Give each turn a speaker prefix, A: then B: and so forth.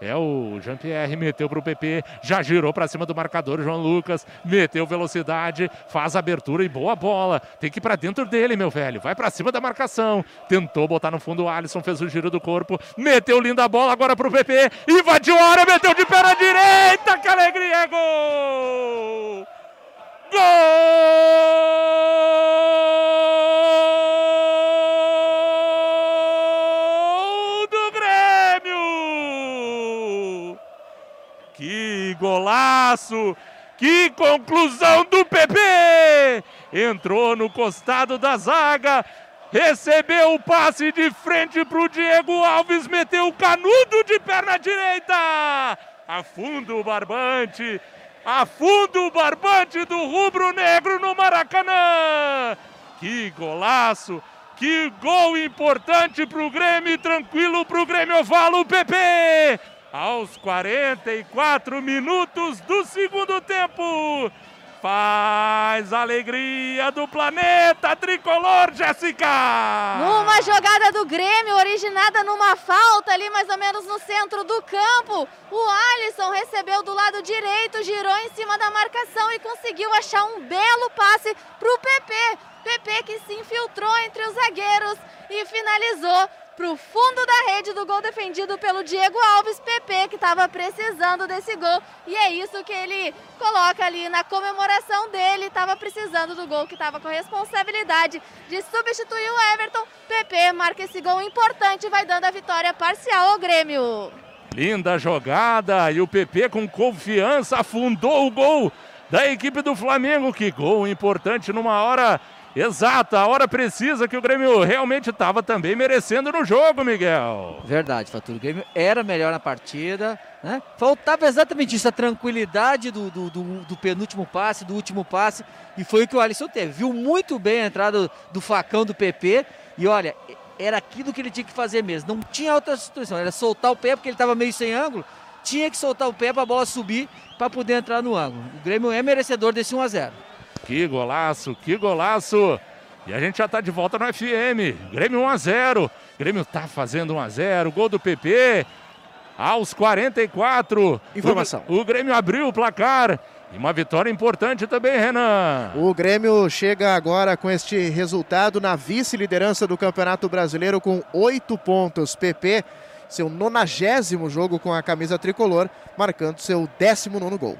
A: É o Jean-Pierre, meteu para o PP, já girou para cima do marcador, João Lucas, meteu velocidade, faz abertura e boa bola. Tem que ir para dentro dele, meu velho. Vai para cima da marcação. Tentou botar no fundo o Alisson, fez o giro do corpo, meteu linda bola agora para o PP, invadiu a área, meteu de pé na direita. Que alegria, é gol! Gol Que golaço! Que conclusão do PP! Entrou no costado da zaga, recebeu o passe de frente para o Diego Alves, meteu o canudo de perna direita! Afunda o barbante, afunda o barbante do rubro-negro no Maracanã! Que golaço! Que gol importante para o Grêmio, tranquilo para o Grêmio Ovalo, PP! Aos 44 minutos do segundo tempo, faz alegria do planeta tricolor, Jéssica!
B: Numa jogada do Grêmio, originada numa falta ali mais ou menos no centro do campo, o Alisson recebeu do lado direito, girou em cima da marcação e conseguiu achar um belo passe para o PP. PP que se infiltrou entre os zagueiros e finalizou para o fundo da rede do gol defendido pelo Diego Alves. PP que estava precisando desse gol e é isso que ele coloca ali na comemoração dele. Estava precisando do gol que estava com a responsabilidade de substituir o Everton. PP marca esse gol importante e vai dando a vitória parcial ao Grêmio.
A: Linda jogada e o PP com confiança afundou o gol da equipe do Flamengo. Que gol importante numa hora exata, a hora precisa que o Grêmio realmente estava também merecendo no jogo, Miguel.
C: Verdade, Faturo. O Grêmio era melhor na partida, né? Faltava exatamente isso, a tranquilidade do, do, do, do, penúltimo passe, do último passe, e foi o que o Alisson teve. Viu muito bem a entrada do facão do PP, e olha, era aquilo que ele tinha que fazer mesmo. Não tinha outra situação, era soltar o pé porque ele estava meio sem ângulo, tinha que soltar o pé para a bola subir para poder entrar no ângulo. O Grêmio é merecedor desse 1 a 0.
A: Que golaço, que golaço! E a gente já está de volta no FM. Grêmio 1 a 0. Grêmio está fazendo 1 a 0. Gol do PP aos 44.
D: Informação.
A: O, o Grêmio abriu o placar. E uma vitória importante também, Renan.
D: O Grêmio chega agora com este resultado na vice-liderança do Campeonato Brasileiro com oito pontos. PP, seu nonagésimo jogo com a camisa tricolor, marcando seu décimo nono gol.